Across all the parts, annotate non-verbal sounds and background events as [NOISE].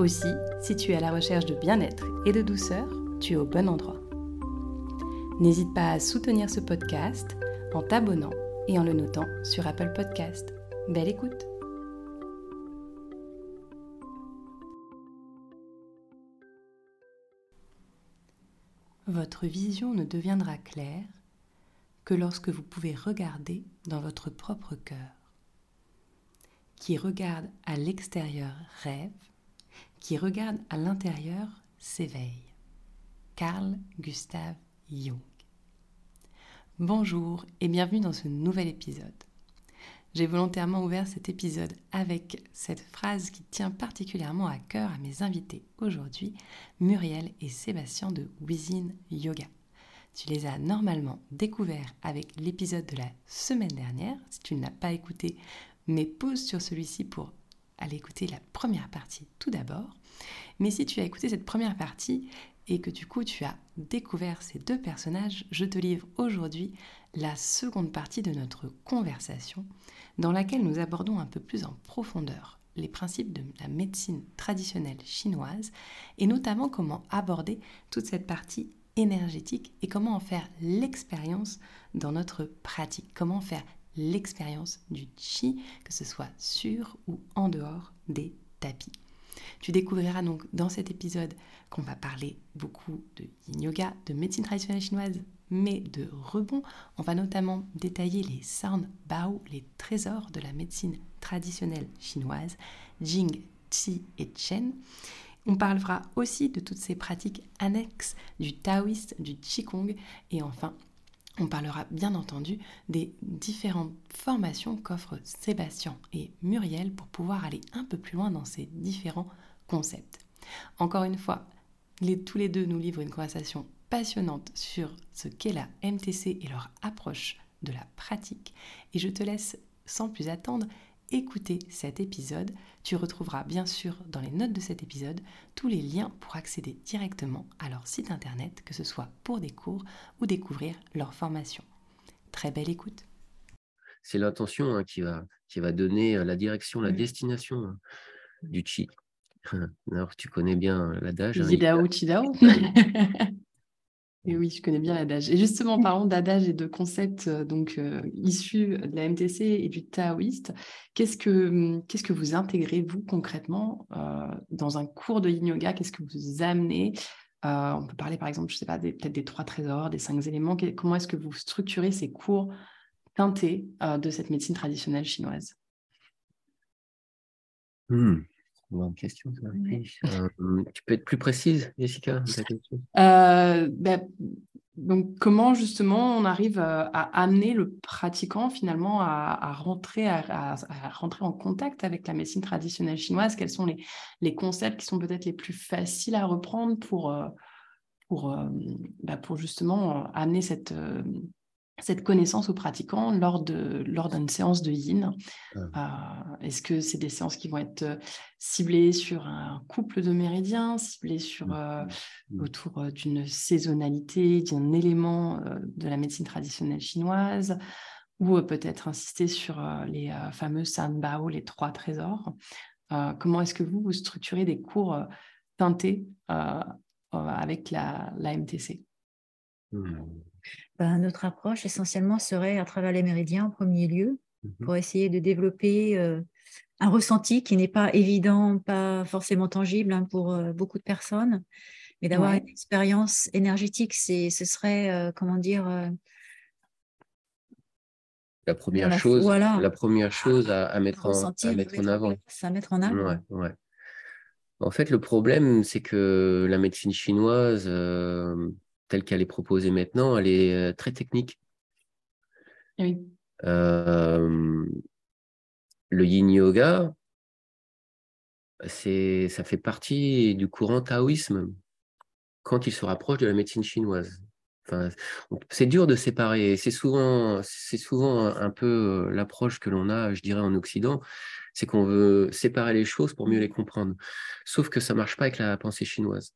Aussi, si tu es à la recherche de bien-être et de douceur, tu es au bon endroit. N'hésite pas à soutenir ce podcast en t'abonnant et en le notant sur Apple Podcast. Belle écoute Votre vision ne deviendra claire que lorsque vous pouvez regarder dans votre propre cœur. Qui regarde à l'extérieur rêve, qui regarde à l'intérieur s'éveille. Carl Gustav Jung. Bonjour et bienvenue dans ce nouvel épisode. J'ai volontairement ouvert cet épisode avec cette phrase qui tient particulièrement à cœur à mes invités aujourd'hui, Muriel et Sébastien de Within Yoga. Tu les as normalement découverts avec l'épisode de la semaine dernière. Si tu ne l'as pas écouté, mets pause sur celui-ci pour aller écouter la première partie tout d'abord. Mais si tu as écouté cette première partie et que du coup tu as découvert ces deux personnages, je te livre aujourd'hui la seconde partie de notre conversation dans laquelle nous abordons un peu plus en profondeur les principes de la médecine traditionnelle chinoise et notamment comment aborder toute cette partie énergétique et comment en faire l'expérience dans notre pratique, comment faire l'expérience du chi, que ce soit sur ou en dehors des tapis. Tu découvriras donc dans cet épisode qu'on va parler beaucoup de yin yoga, de médecine traditionnelle chinoise, mais de rebond. On va notamment détailler les San Bao, les trésors de la médecine traditionnelle chinoise, Jing, Qi et Chen. On parlera aussi de toutes ces pratiques annexes du taoïste, du qigong et enfin on parlera bien entendu des différentes formations qu'offrent Sébastien et Muriel pour pouvoir aller un peu plus loin dans ces différents concepts. Encore une fois, tous les deux nous livrent une conversation passionnante sur ce qu'est la MTC et leur approche de la pratique. Et je te laisse sans plus attendre écouter cet épisode. Tu retrouveras bien sûr dans les notes de cet épisode tous les liens pour accéder directement à leur site internet, que ce soit pour des cours ou découvrir leur formation. Très belle écoute. C'est l'intention hein, qui, va, qui va donner euh, la direction, la destination hein, du chi. [LAUGHS] Alors, tu connais bien l'adage. Yidao, hein, Chidao. [LAUGHS] [LAUGHS] Et oui, je connais bien l'adage. Et justement, parlons d'adage et de concepts euh, donc euh, issus de la MTC et du taoïste. Qu'est-ce que hum, qu'est-ce que vous intégrez vous concrètement euh, dans un cours de Yin Yoga? Qu'est-ce que vous amenez? On peut parler par exemple, je sais pas, peut-être des trois trésors, des cinq éléments. comment est-ce que vous structurez ces cours teintés de cette médecine traditionnelle chinoise? Mmh. Bonne question. Euh, tu peux être plus précise, Jessica euh, ben, donc, comment justement on arrive à, amener le pratiquant finalement à, rentrer, à, rentrer en contact avec la médecine traditionnelle chinoise? Quels sont les, les concepts qui sont peut-être les plus faciles à reprendre pour, euh, pour, ben, pour justement amener cette, cette connaissance aux pratiquants lors de lors d'une séance de yin ah. euh, Est-ce que c'est des séances qui vont être euh, ciblées sur un couple de méridiens, ciblées sur mmh. euh, mmh. autour d'une saisonnalité, d'un élément de la médecine traditionnelle chinoise, ou peut-être insister sur les fameux Sanbao, les trois trésors? Comment est-ce que vous, vous structurez des cours teintés avec la, la MTC mmh. Ben, notre approche essentiellement serait à travers les méridiens en premier lieu, mhm. pour essayer de développer euh, un ressenti qui n'est pas évident, pas forcément tangible hein, pour euh, beaucoup de personnes, mais d'avoir une expérience énergétique, ce serait, euh, comment dire, la première chose, la première chose à, mettre, en, à mettre en avant. À mettre en avant. En fait, le problème, c'est que la médecine chinoise, telle qu'elle est proposée maintenant, elle est euh, très technique. Euh, le yin yoga, ça fait partie du courant taoïsme quand il se rapproche de la médecine chinoise. Enfin, c'est dur de séparer. C'est souvent, c'est souvent un peu euh, l'approche que l'on a, je dirais, en Occident, c'est qu'on veut séparer les choses pour mieux les comprendre. Sauf que ça marche pas avec la pensée chinoise.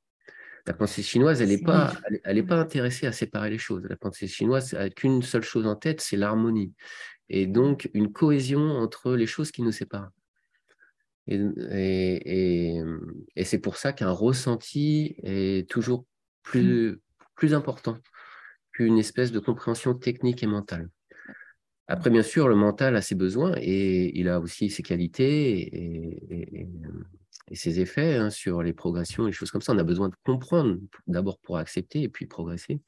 La pensée chinoise, elle n'est pas, elle, est pas intéressée à séparer les choses. La pensée chinoise n'a qu'une seule chose en tête, c'est l'harmonie. Et donc, une cohésion entre les choses qui nous séparent. Et, et, c'est pour ça qu'un ressenti est toujours plus, plus important qu'une espèce de compréhension technique et mentale. Après, bien sûr, le mental a ses besoins et il a aussi ses qualités et, ses effets hein, sur les progressions et les choses comme ça. On a besoin de comprendre d'abord pour accepter et puis progresser.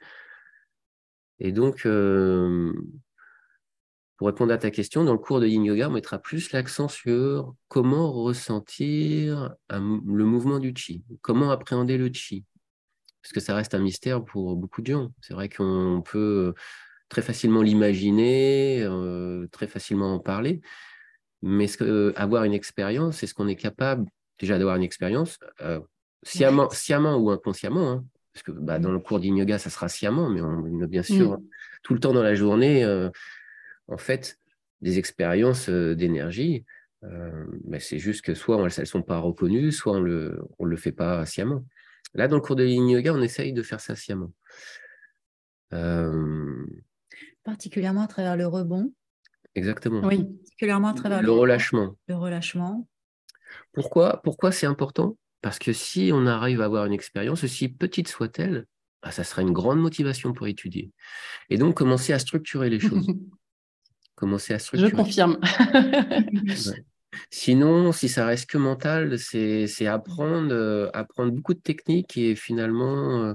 Et donc, pour répondre à ta question, dans le cours de Yin Yoga, on mettra plus l'accent sur comment ressentir le mouvement du chi, comment appréhender le chi. Parce que ça reste un mystère pour beaucoup de gens. C'est vrai qu'on peut très facilement l'imaginer, très facilement en parler, mais avoir une expérience, est-ce qu'on est capable déjà d'avoir une expérience, euh, sciemment, ou inconsciemment, hein, parce que bah, dans le cours Yoga, ça sera sciemment, mais on, bien sûr mm. tout le temps dans la journée. Euh, en fait, des expériences euh, d'énergie, mais c'est juste que soit elles ne sont pas reconnues, soit on le, ne le fait pas sciemment. Là, dans le cours de Yoga, on essaye de faire ça sciemment. Particulièrement à travers le rebond. Exactement. Oui, particulièrement à travers le, relâchement. Le relâchement. Pourquoi, pourquoi c'est important? Parce que si on arrive à avoir une expérience, aussi petite soit-elle, bah, ça sera une grande motivation pour étudier. Et donc, commencer à structurer les choses. [LAUGHS] commencer à structurer. Je confirme. [LAUGHS] Sinon, si ça reste que mental, c'est apprendre, euh, apprendre beaucoup de techniques et finalement euh,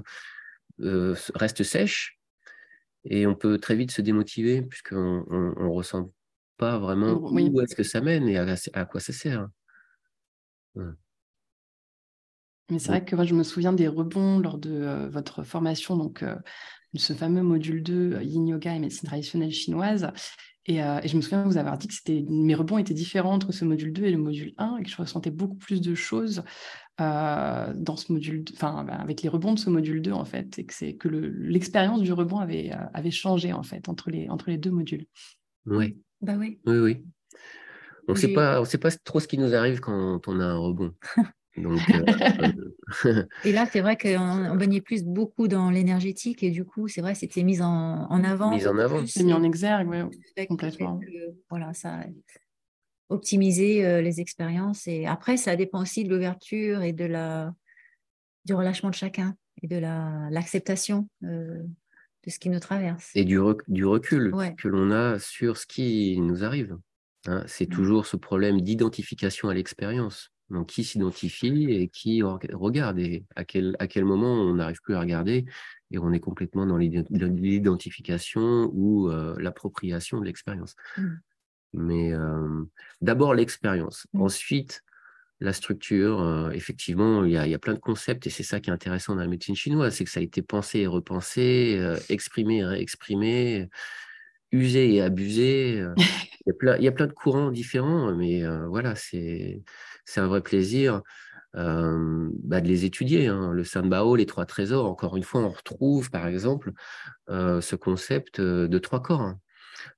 euh, reste sèche. Et on peut très vite se démotiver puisqu'on ne ressent pas vraiment où est-ce que ça mène et à, quoi ça sert. Mais c'est vrai que moi, je me souviens des rebonds lors de votre formation, donc ce fameux module 2, Yin Yoga et médecine traditionnelle chinoise. Euh, et, je me souviens vous avoir dit que c'était, mes rebonds étaient différents entre ce module 2 et le module 1 et que je ressentais beaucoup plus de choses euh, dans ce module, enfin, bah, avec les rebonds de ce module 2 en fait, et que, c'est, que l'expérience du rebond avait, euh, avait changé en fait entre les, entre les deux modules. Oui. Bah oui. Oui, oui. On ne sait pas, sait pas trop ce qui nous arrive quand on a un rebond. Donc, euh, [LAUGHS] et là, c'est vrai [LAUGHS] qu'on baignait plus beaucoup dans l'énergétique et du coup, c'est vrai, c'était mis en, avant. Mis en avant. C'est mis en exergue, oui, complètement. voilà, ça optimiser euh, les expériences. Et après, ça dépend aussi de l'ouverture et de la, du relâchement de chacun et de l'acceptation euh, de ce qui nous traverse. Et du, du recul que l'on a sur ce qui nous arrive. Hein. c'est toujours ce problème d'identification à l'expérience. Donc, qui s'identifie et qui regarde et à quel, à quel moment on n'arrive plus à regarder et on est complètement dans l'identification ou euh, l'appropriation de l'expérience. Mmh. Mais euh, d'abord l'expérience, mmh. ensuite la structure. Euh, effectivement, il y, a, il y, a, plein de concepts et c'est ça qui est intéressant dans la médecine chinoise, c'est que ça a été pensé et repensé, exprimé et réexprimé, usé et abusé. il, y a plein, il y a plein de courants différents, mais voilà, c'est un vrai plaisir bah, de les étudier. Hein. Le Sanbao, les trois trésors, encore une fois, on retrouve par exemple ce concept de trois corps. Hein.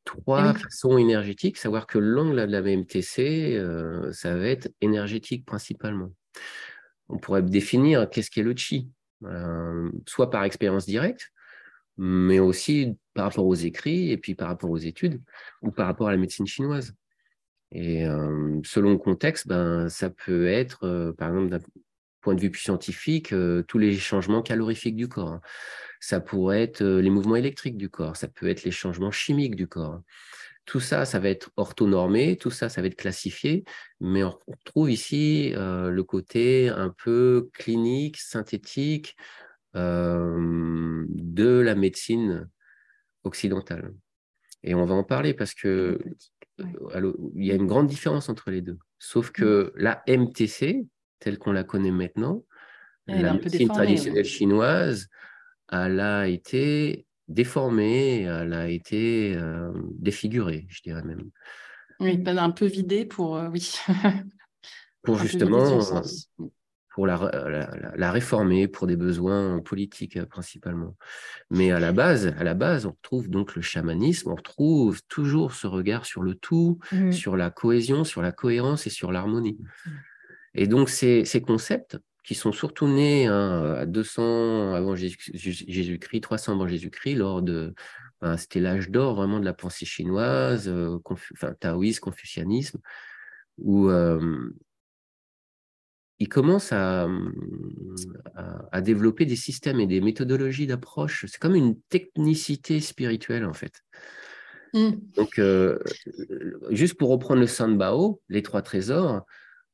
Trois façons énergétiques, savoir que l'angle de la MTC, ça va être énergétique principalement. On pourrait définir qu'est-ce qu'est le chi, soit par expérience directe, mais aussi par rapport aux écrits et puis par rapport aux études ou par rapport à la médecine chinoise. Et selon le contexte, ben, ça peut être, par exemple, d'un point de vue plus scientifique, tous les changements calorifiques du corps. Hein. Ça pourrait être les mouvements électriques du corps, ça peut être les changements chimiques du corps. Tout ça, ça va être orthonormé, tout ça, ça va être classifié, mais on retrouve ici le côté un peu clinique, synthétique de la médecine occidentale. Et on va en parler parce que il y a une grande différence entre les deux. Sauf que mmh. la MTC, telle qu'on la connaît maintenant, la médecine traditionnelle chinoise, elle a été déformée, elle a été euh, défigurée, je dirais même. Oui, un peu vidée pour... Euh, oui. [LAUGHS] pour justement pour la, la, réformer pour des besoins politiques euh, principalement. Mais à la base, à la base, on retrouve donc le chamanisme, on retrouve toujours ce regard sur le tout, mmh. sur la cohésion, sur la cohérence et sur l'harmonie. Et donc ces, ces, concepts qui sont surtout nés hein, à 200 avant Jésus-Christ, 300 avant Jésus-Christ, lors de ben, c'était l'âge d'or vraiment de la pensée chinoise, euh, enfin, taoïsme, confucianisme, où euh, il commence à, à, développer des systèmes et des méthodologies d'approche. C'est comme une technicité spirituelle, en fait. Mmh. Donc, euh, juste pour reprendre le Sanbao, les trois trésors,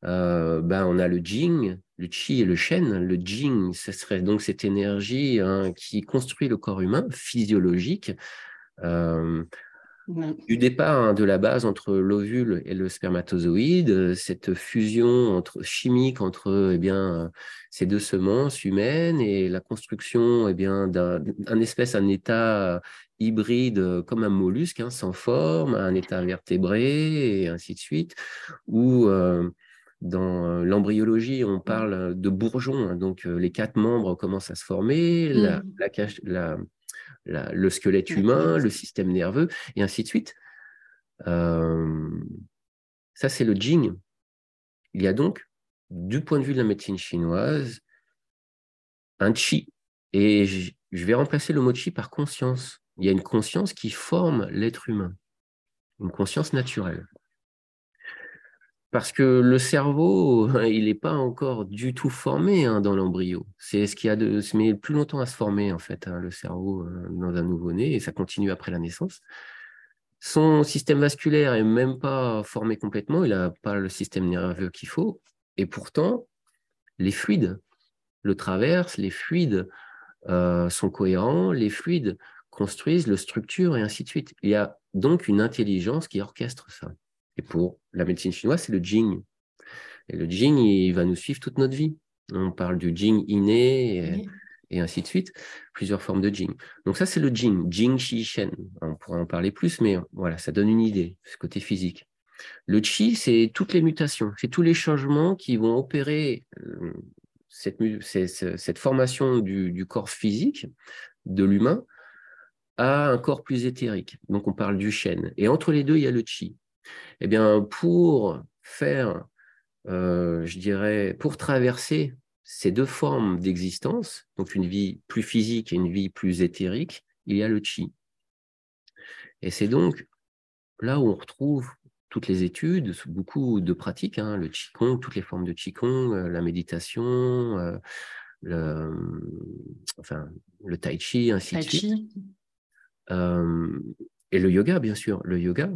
euh, ben, on a le Jing, le Qi et le Shen. Le Jing, ce serait donc cette énergie hein, qui construit le corps humain, physiologique, euh, du départ hein, de la base entre l'ovule et le spermatozoïde, euh, cette fusion entre, chimique entre eh bien, ces deux semences humaines et la construction eh bien, d'un espèce, un état hybride comme un mollusque, hein, sans forme, un état invertébré et ainsi de suite, où euh, dans l'embryologie, on parle de bourgeons, hein, donc euh, les quatre membres commencent à se former, la, mmh. la, le squelette humain, le système nerveux, et ainsi de suite. Euh, ça, c'est le Jing. Il y a donc, du point de vue de la médecine chinoise, un Qi. Et je vais remplacer le mot Qi par conscience. Il y a une conscience qui forme l'être humain, une conscience naturelle. Parce que le cerveau, [LAUGHS] il n'est pas encore du tout formé hein, dans l'embryo. C'est ce qui a de, se met plus longtemps à se former en fait, hein, le cerveau euh, dans un nouveau-né, et ça continue après la naissance. Son système vasculaire est même pas formé complètement, il n'a pas le système nerveux qu'il faut, et pourtant, les fluides le traversent, les fluides euh, sont cohérents, les fluides construisent, le structurent, et ainsi de suite. Il y a donc une intelligence qui orchestre ça. Et pour la médecine chinoise, c'est le Jing. Et le Jing, il va nous suivre toute notre vie. On parle du Jing inné et, ainsi de suite, plusieurs formes de Jing. Donc ça, c'est le Jing, Jing Qi Shen. On pourrait en parler plus, mais voilà, ça donne une idée, ce côté physique. Le Qi, c'est toutes les mutations, c'est tous les changements qui vont opérer euh, cette, cette, formation du, du corps physique de l'humain à un corps plus éthérique. Donc on parle du Shen. Et entre les deux, il y a le Qi. Eh bien, pour faire, euh, je dirais, pour traverser ces deux formes d'existence, donc une vie plus physique et une vie plus éthérique, il y a le chi. Et c'est donc là où on retrouve toutes les études, beaucoup de pratiques, hein, le qigong, toutes les formes de qigong, euh, la méditation, euh, le, enfin, le tai chi, ainsi de suite. et le yoga, bien sûr. Le yoga,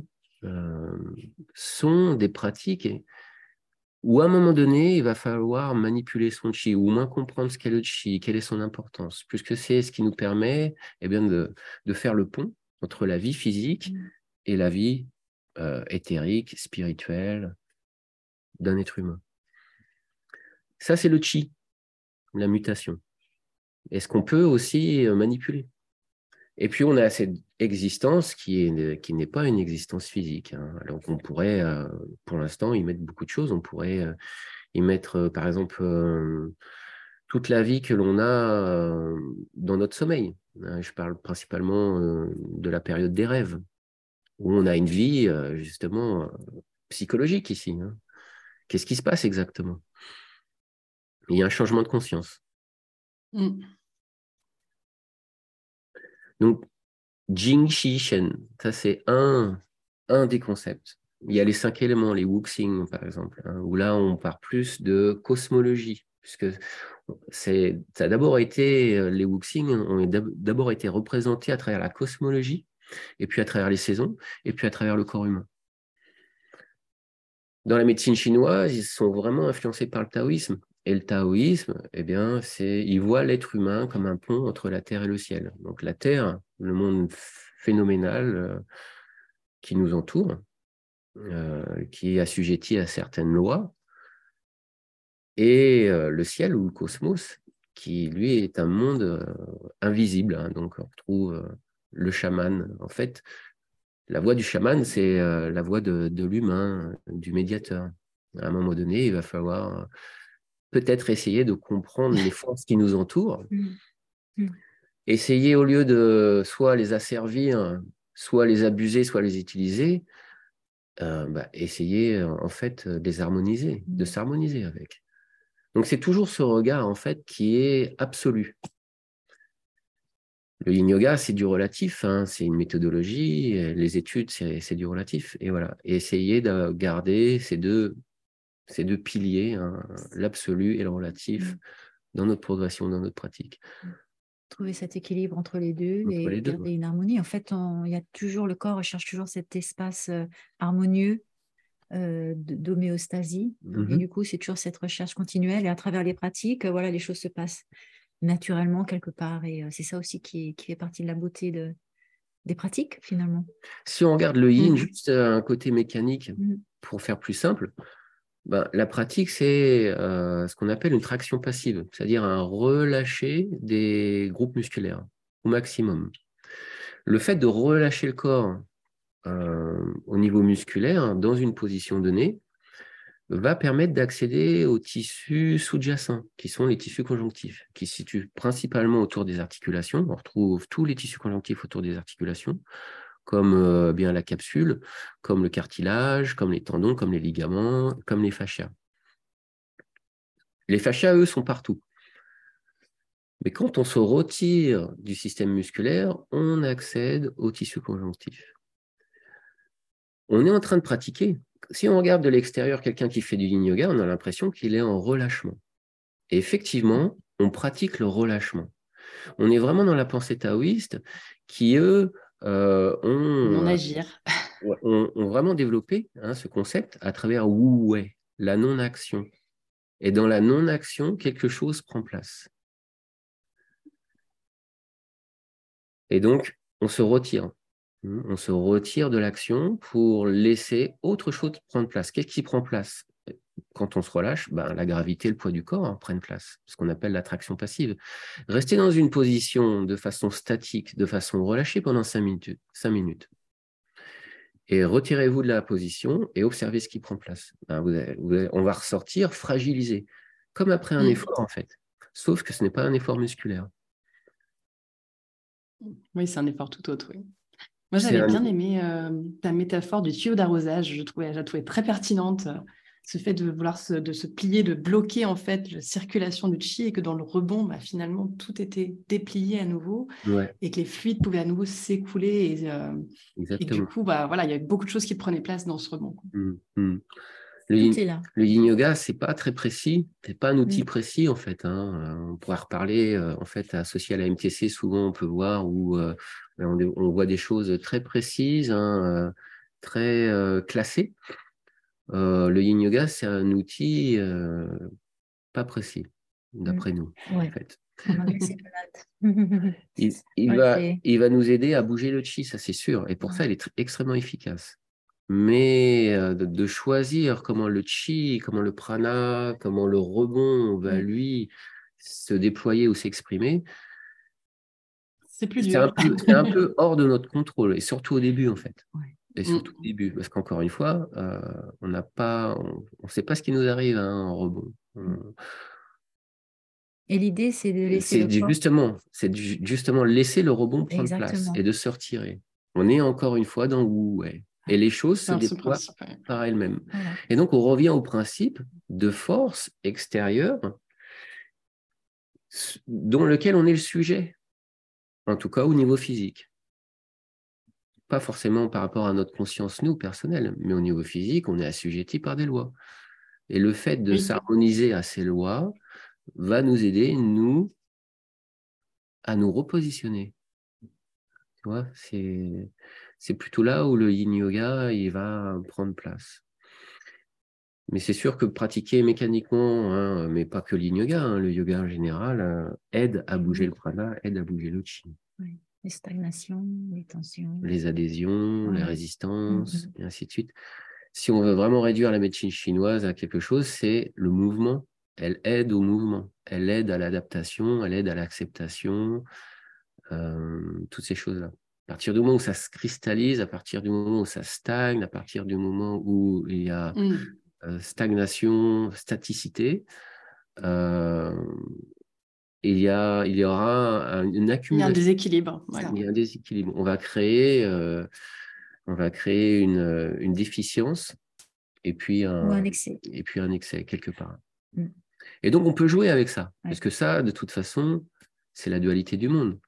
sont des pratiques où à un moment donné, il va falloir manipuler son chi, ou au moins comprendre ce qu'est le chi, quelle est son importance, puisque c'est ce qui nous permet eh bien, de, faire le pont entre la vie physique mmh. et la vie euh, éthérique, spirituelle d'un être humain. Ça, c'est le chi, la mutation. Est-ce qu'on peut aussi euh, manipuler? Et puis, on a cette existence qui n'est qui pas une existence physique. Hein. Alors qu'on pourrait, euh, pour l'instant, y mettre beaucoup de choses. On pourrait euh, y mettre, euh, par exemple, toute la vie que l'on a dans notre sommeil. Hein. Je parle principalement de la période des rêves, où on a une vie, justement, psychologique ici. Hein. Qu'est-ce qui se passe exactement? Il y a un changement de conscience. Mmh. Donc, Jing Shi Shen, ça c'est un, des concepts. Il y a les cinq éléments, les Wuxing par exemple, hein, où là on part plus de cosmologie, puisque c'est, d'abord été, euh, les Wuxing ont d'abord été représentés à travers la cosmologie, et puis à travers les saisons, et puis à travers le corps humain. Dans la médecine chinoise, ils sont vraiment influencés par le taoïsme. Et le taoïsme, eh bien, c'est, il voit l'être humain comme un pont entre la terre et le ciel. Donc la terre, le monde phénoménal euh, qui nous entoure, euh, qui est assujetti à certaines lois, et euh, le ciel ou le cosmos, qui lui est un monde invisible. Hein. donc on retrouve le chaman. En fait, la voix du chaman, c'est la voix de, de l'humain, du médiateur. À un moment donné, il va falloir peut-être essayer de comprendre les [LAUGHS] forces qui nous entourent. Mmh. Mmh. Essayer, au lieu de soit les asservir, soit les abuser, soit les utiliser, euh, bah, essayer en fait de les harmoniser, de s'harmoniser avec. Donc c'est toujours ce regard en fait qui est absolu. Le yin yoga, c'est du relatif, hein, c'est une méthodologie, les études, c'est du relatif. Et voilà, essayer de garder ces deux, ces deux piliers, hein, l'absolu et le relatif, mmh. dans notre progression, dans notre pratique. Trouver cet équilibre entre les deux et garder une harmonie. En fait, il y a toujours, le corps recherche toujours cet espace euh, harmonieux euh, d'homéostasie. Et mmh du coup, c'est toujours cette recherche continuelle. Et à travers les pratiques, voilà, les choses se passent naturellement quelque part. Et c'est ça aussi qui, qui, fait partie de la beauté de, des pratiques, finalement. Si on regarde le yin, mmh. juste un côté mécanique, mmh. pour faire plus simple, ben, la pratique, c'est ce qu'on appelle une traction passive, c'est-à-dire un relâcher des groupes musculaires au maximum. Le fait de relâcher le corps au niveau musculaire dans une position donnée, va permettre d'accéder aux tissus sous-jacents, qui sont les tissus conjonctifs, qui se situent principalement autour des articulations. On retrouve tous les tissus conjonctifs autour des articulations, comme euh, bien la capsule, comme le cartilage, comme les tendons, comme les ligaments, comme les fascias. Les fascias, eux, sont partout. Mais quand on se retire du système musculaire, on accède aux tissus conjonctifs. On est en train de pratiquer, si on regarde de l'extérieur quelqu'un qui fait du yin yoga, on a l'impression qu'il est en relâchement. Et effectivement, on pratique le relâchement. On est vraiment dans la pensée taoïste qui, eux, euh, ont, agir. ont, vraiment développé hein, ce concept à travers Wu Wei, la non-action. Et dans la non-action, quelque chose prend place. Et donc, on se retire. Mmh, on se retire de l'action pour laisser autre chose prendre place. Qu'est-ce qui prend place? Quand on se relâche, ben, la gravité, le poids du corps hein, prennent place, ce qu'on appelle l'attraction passive. Restez dans une position de façon statique, de façon relâchée pendant 5 minutes, minutes. Et retirez-vous de la position et observez ce qui prend place. Ben, on va ressortir fragilisé, comme après un mmh. effort en fait. Sauf que ce n'est pas un effort musculaire. Oui, c'est un effort tout autre. Oui. Moi, j'avais bien aimé euh, ta métaphore du tuyau d'arrosage. Je, trouvais, je la trouvais très pertinente. Ce fait de vouloir se, de se plier, de bloquer en fait la circulation du chi et que dans le rebond, bah, finalement, tout était déplié à nouveau et que les fluides pouvaient à nouveau s'écouler. Et, euh, du coup, bah, voilà, il y avait beaucoup de choses qui prenaient place dans ce rebond. Mmh, mmh. Le, yin, le yin yoga, c'est pas très précis, c'est pas un outil mmh. précis en fait. Hein. On pourrait reparler euh, en fait associé à la MTC. Souvent, on peut voir où on, voit des choses très précises, hein, euh, très euh, classées. Euh, le yin yoga, c'est un outil pas précis, d'après mmh. nous, en fait. [LAUGHS] [LAUGHS] il, va, il va nous aider à bouger le chi, ça c'est sûr. Et pour ça, il est extrêmement efficace. Mais de, choisir comment le chi, comment le prana, comment le rebond va mmh. lui se déployer ou s'exprimer, c'est. C'est un, peu hors de notre contrôle, et surtout au début, en fait. Et surtout au début, parce qu'encore une fois, euh, on n'a pas, on ne sait pas ce qui nous arrive hein, en rebond. Et l'idée, c'est de laisser. C'est justement, c'est justement laisser le rebond prendre place et de se retirer. On est encore une fois dans où ouais. Et les choses se déploient par elles-mêmes. Et donc, on revient au principe de force extérieure dont lequel on est le sujet en tout cas au niveau physique. Pas forcément par rapport à notre conscience, nous, personnelle, mais au niveau physique, on est assujetti par des lois. Et le fait de s'harmoniser à ces lois va nous aider, nous, à nous repositionner. Tu vois, c'est, c'est plutôt là où le yin yoga il va prendre place. Mais c'est sûr que pratiquer mécaniquement, hein, mais pas que le yoga, hein, le yoga en général, euh, aide à bouger le prana, aide à bouger le chi. Les stagnations, les tensions. Les adhésions, les résistances, mm-hmm. et ainsi de suite. Si on veut vraiment réduire la médecine chinoise à quelque chose, c'est le mouvement. Elle aide au mouvement, elle aide à l'adaptation, elle aide à l'acceptation, euh, toutes ces choses-là. À partir du moment où ça se cristallise, à partir du moment où ça stagne, à partir du moment où il y a mm. stagnation, staticité. Il, y a, il y aura une accumulation. Il y a un déséquilibre. Il y a un déséquilibre. On va créer, on va créer une, une déficience et puis un, excès. Et puis un excès quelque part. Mm. Et donc, on peut jouer avec ça. Parce que ça, de toute façon, c'est la dualité du monde.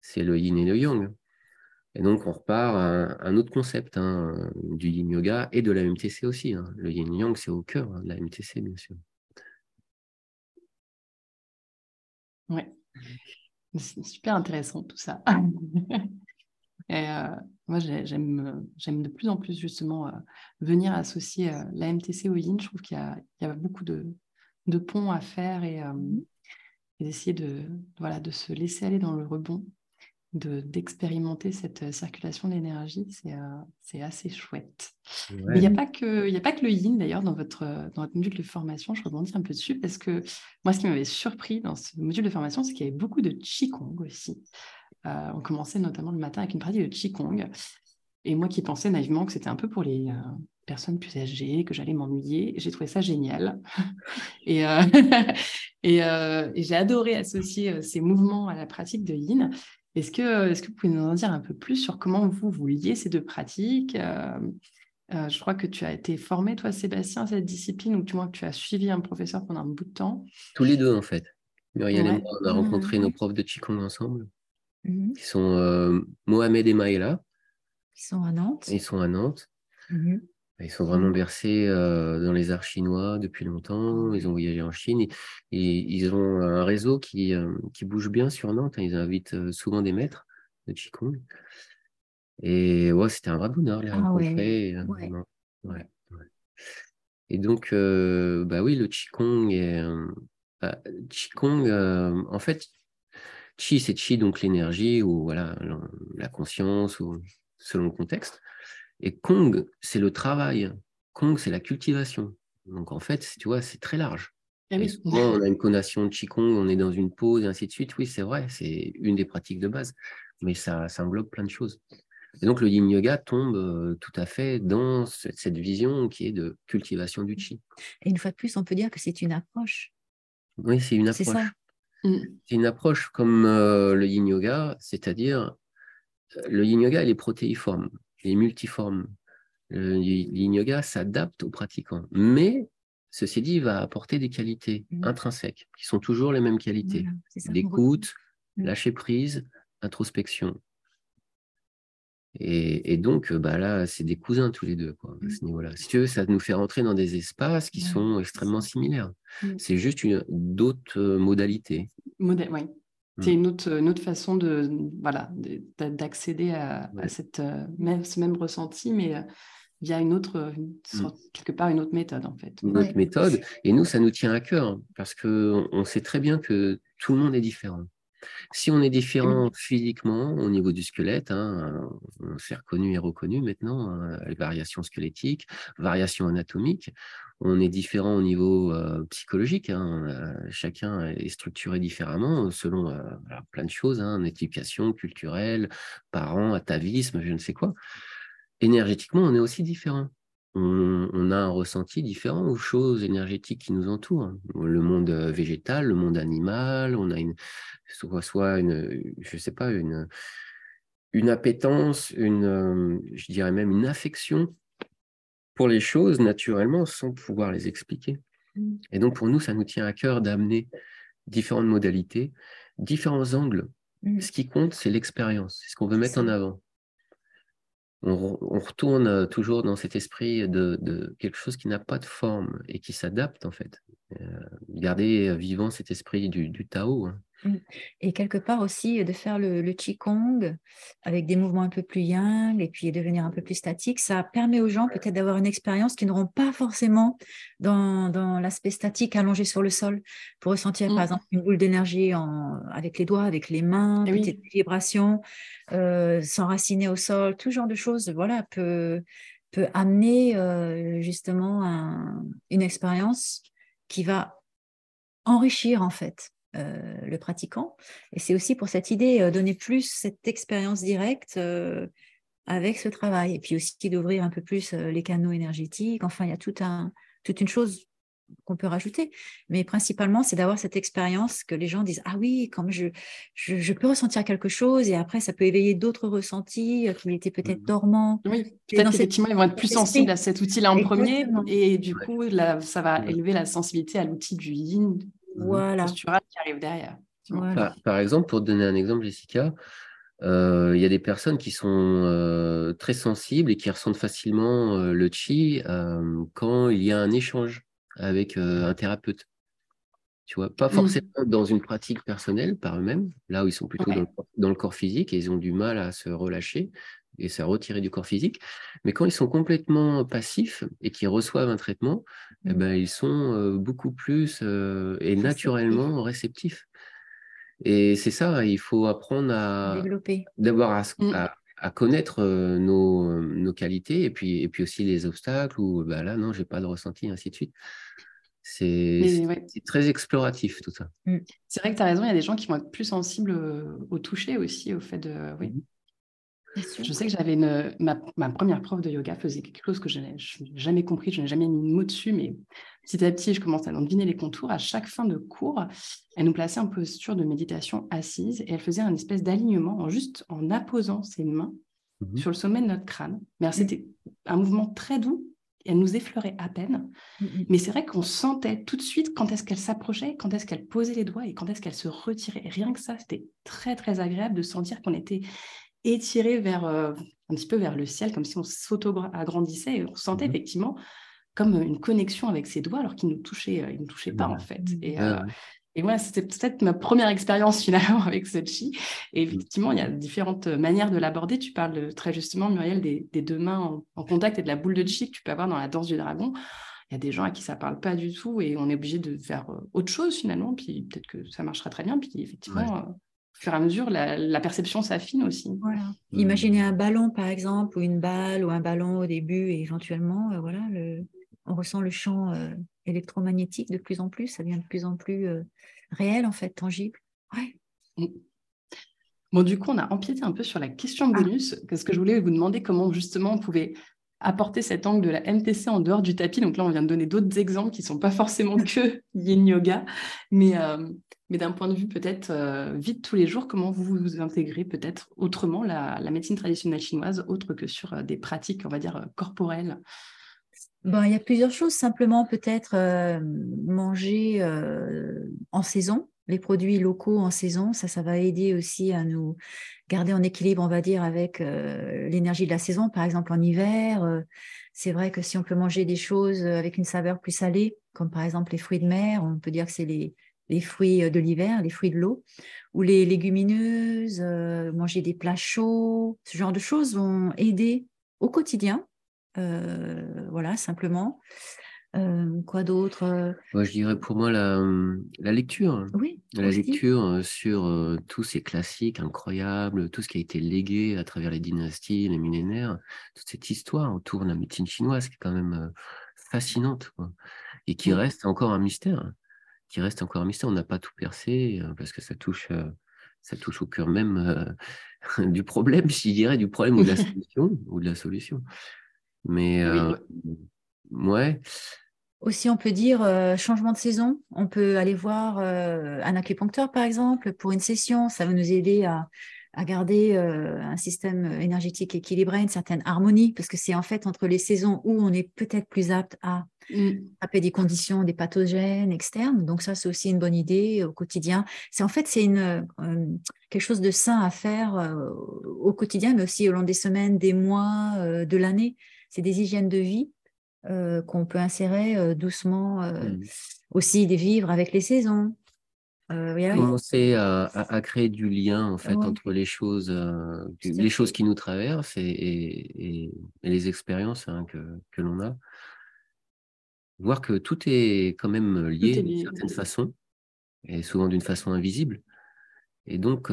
C'est le yin et le yang. Et donc, on repart à un, autre concept hein, du yin yoga et de la MTC aussi. Hein. Le yin yang, c'est au cœur hein, de la MTC, bien sûr. Oui. C'est super intéressant tout ça. [LAUGHS] Et euh, moi, j'aime de plus en plus justement euh, venir associer euh, la MTC au Yin. Je trouve qu'il y, a beaucoup de, de, ponts à faire et, mmh d'essayer de, voilà, de se laisser aller dans le rebond, d'expérimenter cette circulation d'énergie. C'est assez chouette. Mais il n'y a, pas que, a pas que le Yin d'ailleurs dans votre, dans votre module de formation. Je rebondis un peu dessus parce que moi, ce qui m'avait surpris dans ce module de formation, c'est qu'il y avait beaucoup de Qigong aussi. Euh, on commençait notamment le matin avec une pratique de Qigong. Et moi qui pensais naïvement que c'était un peu pour les euh, personnes plus âgées, que j'allais m'ennuyer, j'ai trouvé ça génial. [LAUGHS] [LAUGHS] et, euh, et, j'ai adoré associer ces mouvements à la pratique de Yin. Est-ce que, est que vous pouvez nous en dire un peu plus sur comment vous, vous liez ces deux pratiques je crois que tu as été formé, toi, Sébastien, à cette discipline, ou du moins que tu as suivi un professeur pendant un bout de temps? Tous les deux, en fait. Muriel et moi, on a rencontré mmh. nos profs de Qigong ensemble. Mmh qui sont euh, Mohamed et Maëla. Ils sont à Nantes. Ils sont à Nantes. Mmh ils sont vraiment bercés euh, dans les arts chinois depuis longtemps. Ils ont voyagé en Chine. Et, ils ont un réseau qui, euh, qui bouge bien sur Nantes. Ils invitent souvent des maîtres de Qigong. Et ouais, c'était un vrai bonheur les ah rencontrer. Ouais. Et donc, bah oui, le Qigong est. Bah, Qigong, en fait, Chi, c'est Chi, donc l'énergie ou voilà, la conscience, ou, selon le contexte. Et Kong, c'est le travail. Kong, c'est la cultivation. Donc en fait, tu vois, c'est très large. Ah souvent, on a une connotation de Qigong, on est dans une pause, et ainsi de suite. Oui, c'est vrai, c'est une des pratiques de base, mais ça, ça englobe plein de choses. Et donc, le yin yoga tombe euh, tout à fait dans cette vision qui est de cultivation du chi. Et une fois de plus, on peut dire que c'est une approche. Oui, c'est une approche. Ça. Mm. C'est une approche comme euh, le yin yoga, c'est-à-dire le yin yoga, il est protéiforme, est multiforme. Le yin yoga s'adapte aux pratiquants, mais ceci dit, il va apporter des qualités mm. intrinsèques, qui sont toujours les mêmes qualités. L'écoute, lâcher prise, introspection. Et, donc, bah là, c'est des cousins tous les deux, quoi, à ce niveau-là. Si tu veux, ça nous fait rentrer dans des espaces qui sont extrêmement similaires. C'est juste une d'autres modalités. Modèle, oui. C'est une autre, une autre façon de voilà d'accéder à, cette même, ce même ressenti, mais via une autre mmh. quelque part une autre méthode en fait. Une autre méthode. Et nous, ça nous tient à cœur hein, parce que on sait très bien que tout le monde est différent. Si on est différent physiquement au niveau du squelette, hein, on s'est reconnu et reconnu maintenant, hein, les variations squelettiques, variations anatomiques, on est différent au niveau euh, psychologique. Hein, euh, chacun est structuré différemment selon euh, plein de choses, éducation culturelle, parents, atavisme, je ne sais quoi. Énergétiquement, on est aussi différent on, a un ressenti différent aux choses énergétiques qui nous entourent. Le monde euh, végétal, le monde animal, on a une, soit, soit une, je sais pas, une, une appétence, une, euh, je dirais même une affection pour les choses naturellement sans pouvoir les expliquer. Mmh. Et donc pour nous, ça nous tient à cœur d'amener différentes modalités, différents angles. Mmh. Ce qui compte, c'est l'expérience, c'est ce qu'on veut mettre en avant on, retourne euh, toujours dans cet esprit de, quelque chose qui n'a pas de forme et qui s'adapte en fait. Euh, garder vivant cet esprit du, Tao. Hein. Mmh. Et quelque part aussi de faire le, le Qigong avec des mouvements un peu plus yang et puis devenir un peu plus statique, ça permet aux gens peut-être d'avoir une expérience qu'ils n'auront pas forcément dans, l'aspect statique allongé sur le sol pour ressentir par mmh. exemple une boule d'énergie avec les doigts, avec les mains, des eh vibrations, euh, s'enraciner au sol, tout genre de choses voilà, peut, peut amener euh, justement une expérience qui va enrichir en fait euh, le pratiquant. Et c'est aussi pour cette idée, euh, donner plus cette expérience directe euh, avec ce travail. Et puis aussi d'ouvrir un peu plus les canaux énergétiques. Enfin, il y a tout un, toute une chose qu'on peut rajouter. Mais principalement, c'est d'avoir cette expérience que les gens disent Ah oui, comme je, je, peux ressentir quelque chose, et après, ça peut éveiller d'autres ressentis, euh, qu'il était peut-être mmh. dormant. Oui, peut-être qu'effectivement, ils vont être plus sensibles à cet outil-là en premier, et du coup, là, ça va élever la sensibilité à l'outil du yin voilà. postural qui arrive derrière. Par, exemple, pour donner un exemple, Jessica, euh, il y a des personnes qui sont euh, très sensibles et qui ressentent facilement le chi quand il y a un échange avec un thérapeute. Tu vois, pas mmh. forcément dans une pratique personnelle par eux-mêmes, là où ils sont plutôt dans, le, corps physique et ils ont du mal à se relâcher et se retirer du corps physique. Mais quand ils sont complètement passifs et qu'ils reçoivent un traitement, eh mmh. ben, ils sont beaucoup plus et naturellement réceptifs. Et c'est ça, il faut apprendre à développer, d'abord à, mmh à connaître nos, nos, qualités et puis, et puis aussi les obstacles ou bah là, non, j'ai pas de ressenti, ainsi de suite. C'est très exploratif tout ça. Mmh. C'est vrai que tu as raison, il y a des gens qui vont être plus sensibles au toucher aussi, au fait de. Oui. Mmh. Je sais que j'avais ma, ma, première prof de yoga faisait quelque chose que je n'ai jamais compris, je n'ai jamais mis de mot dessus, mais petit à petit, je commençais à en deviner les contours. À chaque fin de cours, elle nous plaçait en posture de méditation assise et elle faisait un espèce d'alignement en juste en apposant ses mains mmh sur le sommet de notre crâne. Mais mmh. c'était un mouvement très doux. Elle nous effleurait à peine. Mmh mais c'est vrai qu'on sentait tout de suite quand est-ce qu'elle s'approchait, quand est-ce qu'elle posait les doigts et quand est-ce qu'elle se retirait. Et rien que ça, c'était très, très agréable de sentir qu'on était étiré vers euh, un petit peu vers le ciel, comme si on s'auto-agrandissait et on sentait mmh effectivement comme une connexion avec ses doigts alors qu'il ne nous touchait, euh, il nous touchait pas en fait. Et, euh, et voilà, c'était peut-être ma première expérience finalement [LAUGHS] avec ce chi. Et mmh. effectivement, il y a différentes manières de l'aborder. Tu parles très justement, Muriel, des, deux mains en, contact et de la boule de chi que tu peux avoir dans la danse du dragon. Il y a des gens à qui ça parle pas du tout et on est obligé de faire autre chose finalement. Puis peut-être que ça marchera très bien. Puis effectivement, au fur et à mesure, la, perception s'affine aussi. Voilà. Mmh. Imaginez un ballon, par exemple, ou une balle, ou un ballon au début, et éventuellement, euh, voilà, le, on ressent le champ euh, électromagnétique de plus en plus, ça devient de plus en plus euh, réel, en fait, tangible. Ouais. Mmh. Bon, du coup, on a empiété un peu sur la question ah. bonus, parce que je voulais vous demander comment justement on pouvait apporter cet angle de la MTC en dehors du tapis. Donc là, on vient de donner d'autres exemples qui ne sont pas forcément [LAUGHS] que yin yoga, mais, euh, mais d'un point de vue peut-être vite tous les jours, comment vous vous intégrez peut-être autrement la, médecine traditionnelle chinoise, autre que sur des pratiques, on va dire, corporelles Bon, il y a plusieurs choses. Simplement, peut-être manger en saison, les produits locaux en saison, ça, ça va aider aussi à nous garder en équilibre, on va dire, avec euh, l'énergie de la saison. Par exemple, en hiver, euh, c'est vrai que si on peut manger des choses avec une saveur plus salée, comme par exemple les fruits de mer, on peut dire que c'est les, les, fruits de l'hiver, les fruits de l'eau, ou les légumineuses, euh, manger des plats chauds, ce genre de choses vont aider au quotidien. Voilà, simplement. Euh, quoi d'autre Moi, je dirais pour moi la, la lecture. Oui. La lecture sur tous ces classiques incroyables, tout ce qui a été légué à travers les dynasties, les millénaires, toute cette histoire autour de la médecine chinoise qui est quand même fascinante et qui reste encore un mystère. Qui reste encore un mystère. On n'a pas tout percé parce que ça touche, ça touche au cœur même [LAUGHS] du problème, je dirais, du problème ou de la [LAUGHS] solution. ou de la solution. Mais ouais. Aussi, on peut dire euh, changement de saison. On peut aller voir euh, un acupuncteur, par exemple, pour une session. Ça va nous aider à, garder euh, un système énergétique équilibré, une certaine harmonie, parce que c'est en fait entre les saisons où on est peut-être plus apte à mmh. attraper des conditions, des pathogènes externes. Donc ça, c'est aussi une bonne idée au quotidien. C'est en fait c'est une quelque chose de sain à faire au quotidien, mais aussi au long des semaines, des mois, de l'année. C'est des hygiènes de vie euh, qu'on peut insérer euh, doucement euh, mmh. aussi des vivres avec les saisons. Commencer à, créer du lien en fait entre les choses, les choses qui nous traversent et, les expériences hein, que, l'on a. Voir que tout est quand même lié d'une certaine façon et souvent d'une façon invisible. Et donc,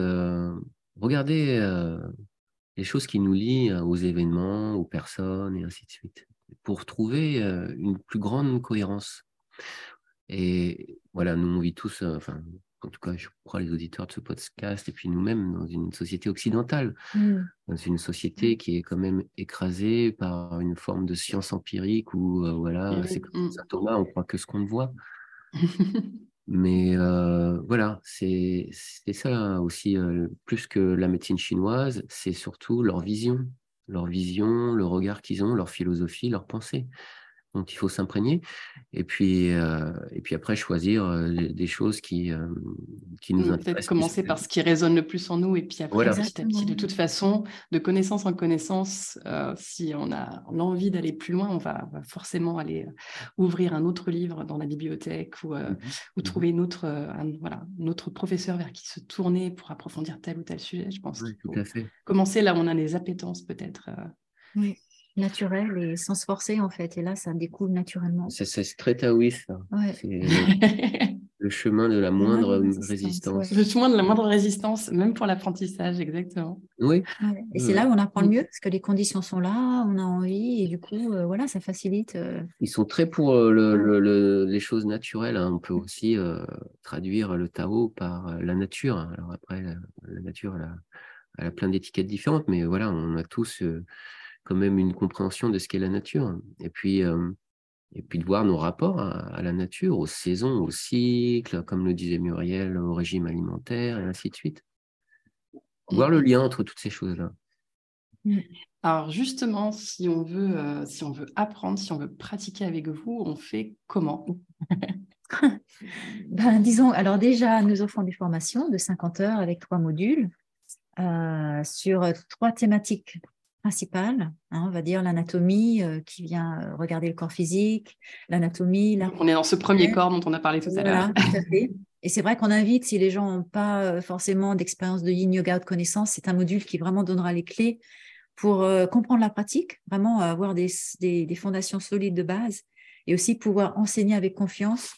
regarder les choses qui nous lient aux événements, aux personnes et ainsi de suite pour trouver une plus grande cohérence. Et voilà, nous, on vit tous, enfin, en tout cas, je crois les auditeurs de ce podcast, et puis nous-mêmes, dans une société occidentale, mmh. dans une société mmh. qui est quand même écrasée par une forme de science empirique où, euh, voilà, c'est comme mmh. Thomas, on croit que ce qu'on voit. [LAUGHS] Mais euh, voilà, c'est ça aussi, euh, plus que la médecine chinoise, c'est surtout leur vision, leur vision, le regard qu'ils ont, leur philosophie, leur pensée dont il faut s'imprégner. Et puis, euh, et puis après, choisir euh, des choses qui, euh, qui nous intéressent. Peut-être commencer par ce qui résonne le plus en nous, et puis après, petit à petit, de toute façon, de connaissance en connaissance, si on a, envie d'aller plus loin, on va, forcément aller ouvrir un autre livre dans la bibliothèque ou, mmh ou mmh trouver une autre, un, voilà, autre professeur vers qui se tourner pour approfondir tel ou tel sujet. Je pense tout à fait. commencer là où on a des appétences, peut-être. Oui naturel et sans se forcer en fait. Et là, ça découle naturellement. C'est très taoïste. [LAUGHS] le chemin de la moindre résistance. Le chemin de la moindre résistance, même pour l'apprentissage, exactement. Oui. Et c'est là où on apprend le mieux, parce que les conditions sont là, on a envie, et du coup, euh, voilà, ça facilite. Euh. Ils sont très pour euh, le, les choses naturelles. Hein. On peut aussi traduire le Tao par la nature. Alors après, la, nature, elle a, elle a plein d'étiquettes différentes, mais voilà, on a tous quand même une compréhension de ce qu'est la nature. Et puis, euh, et puis de voir nos rapports à, la nature, aux saisons, aux cycles, comme le disait Muriel, au régime alimentaire, et ainsi de suite. Voir le lien entre toutes ces choses-là. Mmh. Alors justement, si on veut, euh, si on veut apprendre, si on veut pratiquer avec vous, on fait comment? [LAUGHS] Ben, Disons, alors déjà, nous offrons des formations de 50 heures avec trois modules euh, sur trois thématiques principale, hein, on va dire l'anatomie euh, qui vient euh, regarder le corps physique, l'anatomie. On est dans ce premier corps dont on a parlé tout à l'heure. Et c'est vrai qu'on invite, si les gens n'ont pas euh, forcément d'expérience de yin yoga ou de connaissance, c'est un module qui vraiment donnera les clés pour comprendre la pratique, vraiment avoir des, des, fondations solides de base et aussi pouvoir enseigner avec confiance.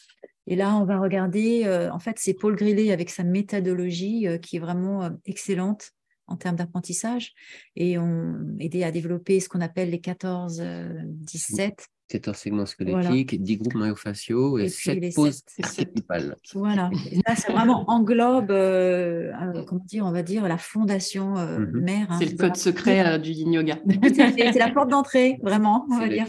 Et là, on va regarder, en fait, c'est Paul Grillet avec sa méthodologie qui est vraiment excellente en termes d'apprentissage et ont aidé à développer ce qu'on appelle les 14-17. 14 segments squelettiques, 10 groupes myofasciaux et, et 7 poses archétypales. Voilà, là, ça vraiment englobe, euh, euh, comment dire, on va dire, la fondation euh, mhm. mère. Hein, c'est le code secret du yin yoga. [LAUGHS] c'est la porte d'entrée, vraiment, on va dire.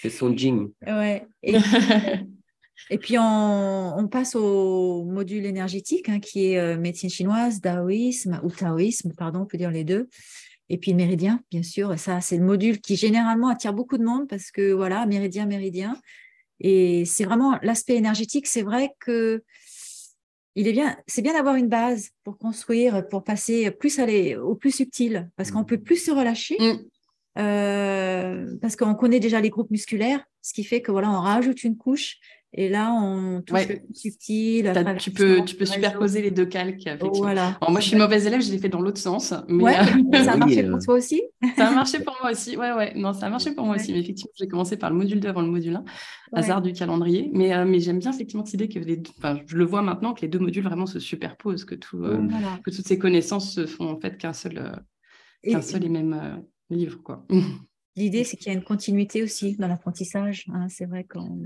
C'est son jing. Ouais. Et, [LAUGHS] Et puis, on, passe au module énergétique, hein, qui est euh, médecine chinoise, taoïsme, ou taoïsme, pardon, on peut dire les deux. Et puis, le méridien, bien sûr. Ça, c'est le module qui généralement attire beaucoup de monde parce que, voilà, méridien, méridien. Et c'est vraiment l'aspect énergétique. C'est vrai que il est bien, c'est bien d'avoir une base pour construire, pour passer plus au plus subtil, parce qu'on peut plus se relâcher. Mm. Euh, parce qu'on connaît déjà les groupes musculaires, ce qui fait que voilà, on rajoute une couche et là, on touche le subtil. Tu peux, tu peux superposer les deux calques. Voilà. moi, je suis une mauvaise élève, je l'ai fait dans l'autre sens. Mais euh, ça [LAUGHS] a marché pour toi aussi Ça a marché pour moi aussi. Ouais, ouais. Non, ça a marché pour moi aussi. Mais effectivement, j'ai commencé par le module 2 avant le module 1, hasard du calendrier. Mais, euh, mais j'aime bien effectivement cette idée que les enfin, je le vois maintenant que les deux modules vraiment se superposent, que, tout, euh, que toutes ces connaissances se font en fait qu'un seul, qu'un seul et même livre. Quoi. [LAUGHS] L'idée, c'est qu'il y a une continuité aussi dans l'apprentissage. Hein. C'est vrai qu'on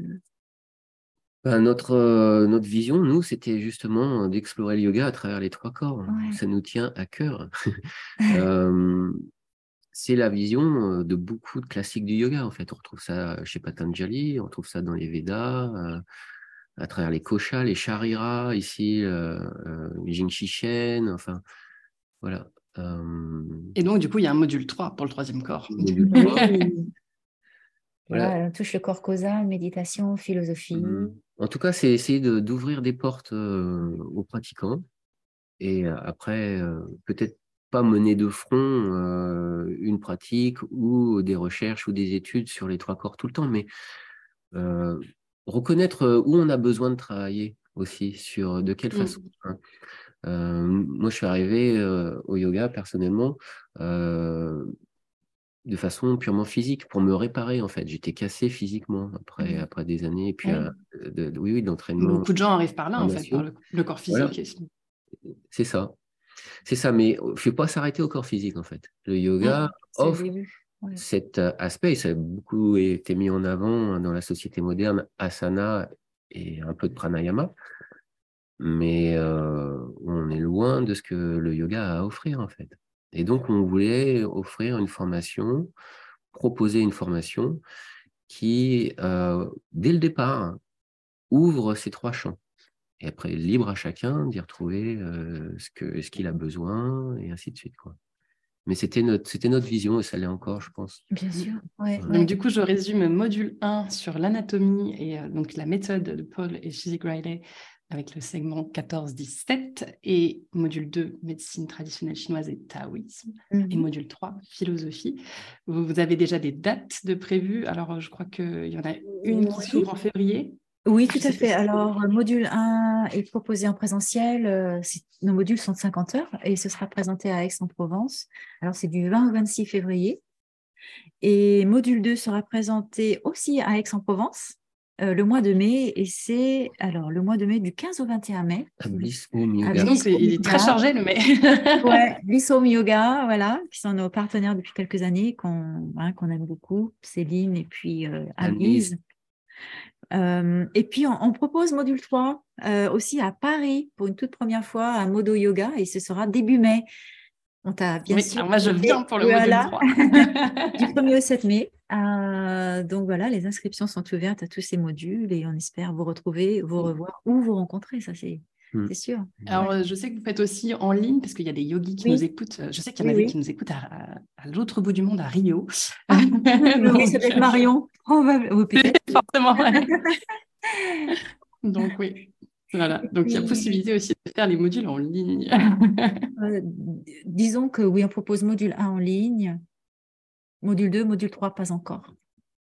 bah, notre, euh, notre vision, nous, c'était justement d'explorer le yoga à travers les trois corps. Ça nous tient à cœur. [LAUGHS] Euh, c'est la vision euh, de beaucoup de classiques du yoga, en fait. On retrouve ça chez Patanjali, on retrouve ça dans les Védas, à travers les koshas, les Charira, ici, les Jing Shen, enfin, voilà. Et donc, du coup, il y a un module 3 pour le troisième corps. [LAUGHS] Voilà. on touche le corps causal, méditation, philosophie. Mmh. En tout cas, c'est essayer d'ouvrir des portes euh, aux pratiquants. Et euh, après, euh, peut-être pas mener de front une pratique ou des recherches ou des études sur les trois corps tout le temps, mais reconnaître où on a besoin de travailler aussi, sur de quelle mmh. façon. Hein. moi, je suis arrivé au yoga personnellement de façon purement physique pour me réparer en fait. J'étais cassé physiquement après, mmh. après des années et puis euh, de, oui, oui, d'entraînement. Beaucoup de gens arrivent par là en fait, par le, corps physique. C'est ça. C'est ça, mais il ne faut pas s'arrêter au corps physique en fait. Le yoga offre cet euh, aspect, ça a beaucoup été mis en avant dans la société moderne, asana et un peu de pranayama. mais on est loin de ce que le yoga a à offrir en fait. Et donc, on voulait offrir une formation, proposer une formation qui, dès le départ, ouvre ces trois champs. Et après, libre à chacun d'y retrouver ce qu'il ce a besoin, et ainsi de suite. Quoi. Mais c'était notre, c'était notre vision et ça l'est encore, je pense. Bien sûr. Donc, du coup, je résume module 1 sur l'anatomie et donc la méthode de Paul et Shizik Riley avec le segment 14-17 et module 2, médecine traditionnelle chinoise et taoïsme et mhm. module 3, philosophie. Vous, avez déjà des dates de prévues? Alors, je crois qu'il y en a une qui s'ouvre en février. Oui, tout à fait. Alors, module 1 est proposé en présentiel. Euh, nos modules sont de 50 heures et ce sera présenté à Aix-en-Provence. Alors, c'est du 20 au 26 février. Et module 2 sera présenté aussi à Aix-en-Provence euh, le mois de mai, et c'est alors le mois de mai du 15 au 21 mai. À Bliss Home Yoga. il est très chargé le mai. [LAUGHS] ouais, [LAUGHS] Bliss Home Yoga, voilà, qui sont nos partenaires depuis quelques années, qu'on hein, qu'on aime beaucoup, Céline et puis euh, euh et puis on, propose module 3 euh, aussi à Paris pour une toute première fois à Modo Yoga et ce sera début mai. On t'a bien sûr. moi je viens pour le module 3. [LAUGHS] du 1er au 7 mai. Euh, donc voilà, les inscriptions sont ouvertes à tous ces modules et on espère vous retrouver, vous mmh. revoir ou vous rencontrer, ça c'est mmh. sûr. Alors, euh, je sais que vous faites aussi en ligne, parce qu'il y a des yogis qui nous écoutent. Je sais qu'il y en a des qui nous écoutent à, l'autre bout du monde, à Rio. Ah, oui, [LAUGHS] c'est peut-être Marion. Fortement. [LAUGHS] Donc, oui. Voilà. Donc, il y a possibilité aussi de faire les modules en ligne. Euh, disons que oui, on propose module 1 en ligne, Module 2, module 3, pas encore.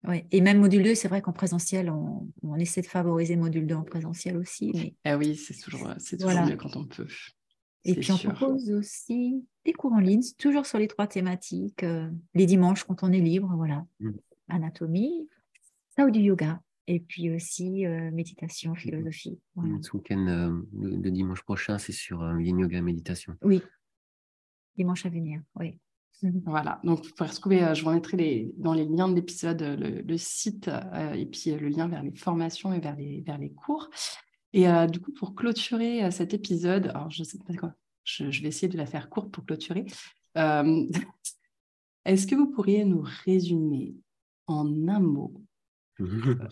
Ouais. Et même module 2, c'est vrai qu'en présentiel, on, essaie de favoriser module 2 en présentiel aussi. Mais... Ah oui, c'est toujours, c'est toujours mieux quand on peut. Et puis on propose aussi des cours en ligne, toujours sur les trois thématiques, euh, les dimanches quand on est libre, voilà. Mm. Anatomie, ça ou du yoga, et puis aussi euh, méditation, mm. philosophie. Voilà. Ce week-end, euh, le, dimanche prochain, c'est sur yin yoga méditation. Oui, dimanche à venir, oui. Mmh. Voilà, donc vous pouvez retrouver, euh, je vous mettrai les, dans les liens de l'épisode euh, le, site euh, et puis le lien vers les formations et vers les, vers les cours. Et du coup, pour clôturer cet épisode, alors je sais pas quoi, je, je, vais essayer de la faire courte pour clôturer. [LAUGHS] Est-ce que vous pourriez nous résumer en un mot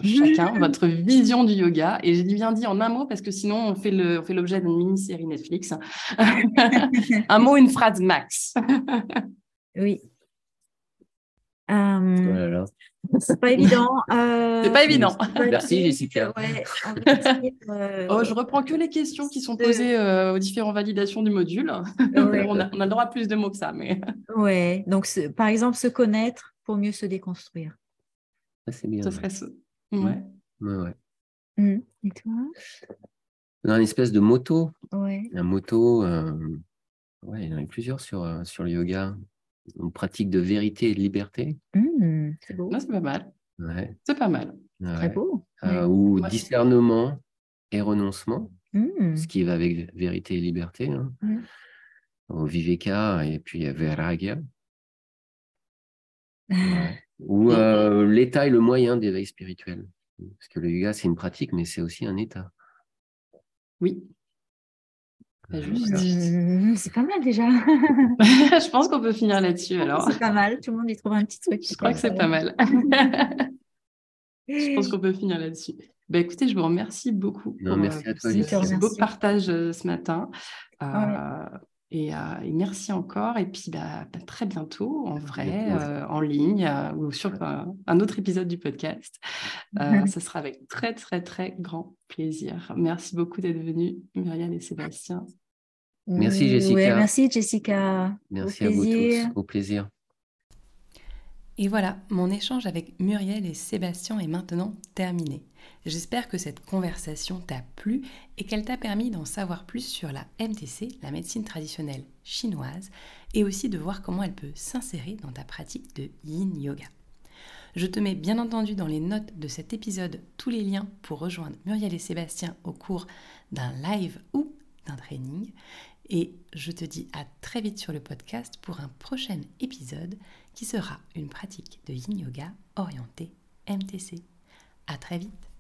chacun [LAUGHS] votre vision du yoga? Et j'ai bien dit en un mot parce que sinon on fait l'objet d'une mini-série Netflix. [LAUGHS] un mot, une phrase max. Oui. Euh, c'est pas évident. Euh, c'est pas évident. Merci Jessica. Euh, oh, je reprends que les questions qui sont posées aux différentes validations du module. [LAUGHS] on, a, le droit à plus de mots que ça. Mais... [LAUGHS] Ouais. Donc, par exemple, se connaître pour mieux se déconstruire. Ça, c'est bien. Ce serait ça. Ouais. ouais. Mmh. Et toi? Une espèce de moto. Ouais. Un moto. Ouais, il y en a plusieurs sur, sur le yoga une pratique de vérité et de liberté. Mmh, c'est beau. c'est pas mal. C'est pas mal. Très beau. Euh, ou discernement et renoncement, mmh. ce qui va avec vérité et liberté. Hein. Au Viveka et puis Vairagya. [LAUGHS] Ou euh, l'état et le moyen d'éveil spirituel. Parce que le yoga, c'est une pratique, mais c'est aussi un état. Oui, Mmh, c'est pas mal déjà. [LAUGHS] je pense qu'on peut finir là-dessus alors. C'est pas mal, tout le monde y trouve un petit truc. Je crois que c'est pas mal. je pense qu'on peut finir là-dessus. Bah, écoutez, je vous remercie beaucoup non, pour, merci euh, à toi, ce beau partage euh, ce matin. Euh, et, merci encore. Et puis, bah, très bientôt, en vrai, en ligne, ou sur un autre épisode du podcast. ce sera avec très, très, très grand plaisir. Merci beaucoup d'être venus, Muriel et Sébastien. Merci Jessica. merci Jessica. Merci à vous tous. Au plaisir. Et voilà, mon échange avec Muriel et Sébastien est maintenant terminé. J'espère que cette conversation t'a plu et qu'elle t'a permis d'en savoir plus sur la MTC, la médecine traditionnelle chinoise, et aussi de voir comment elle peut s'insérer dans ta pratique de yin yoga. Je te mets bien entendu dans les notes de cet épisode tous les liens pour rejoindre Muriel et Sébastien au cours d'un live ou d'un training. Et je te dis à très vite sur le podcast pour un prochain épisode qui sera une pratique de yin yoga orientée MTC. À très vite.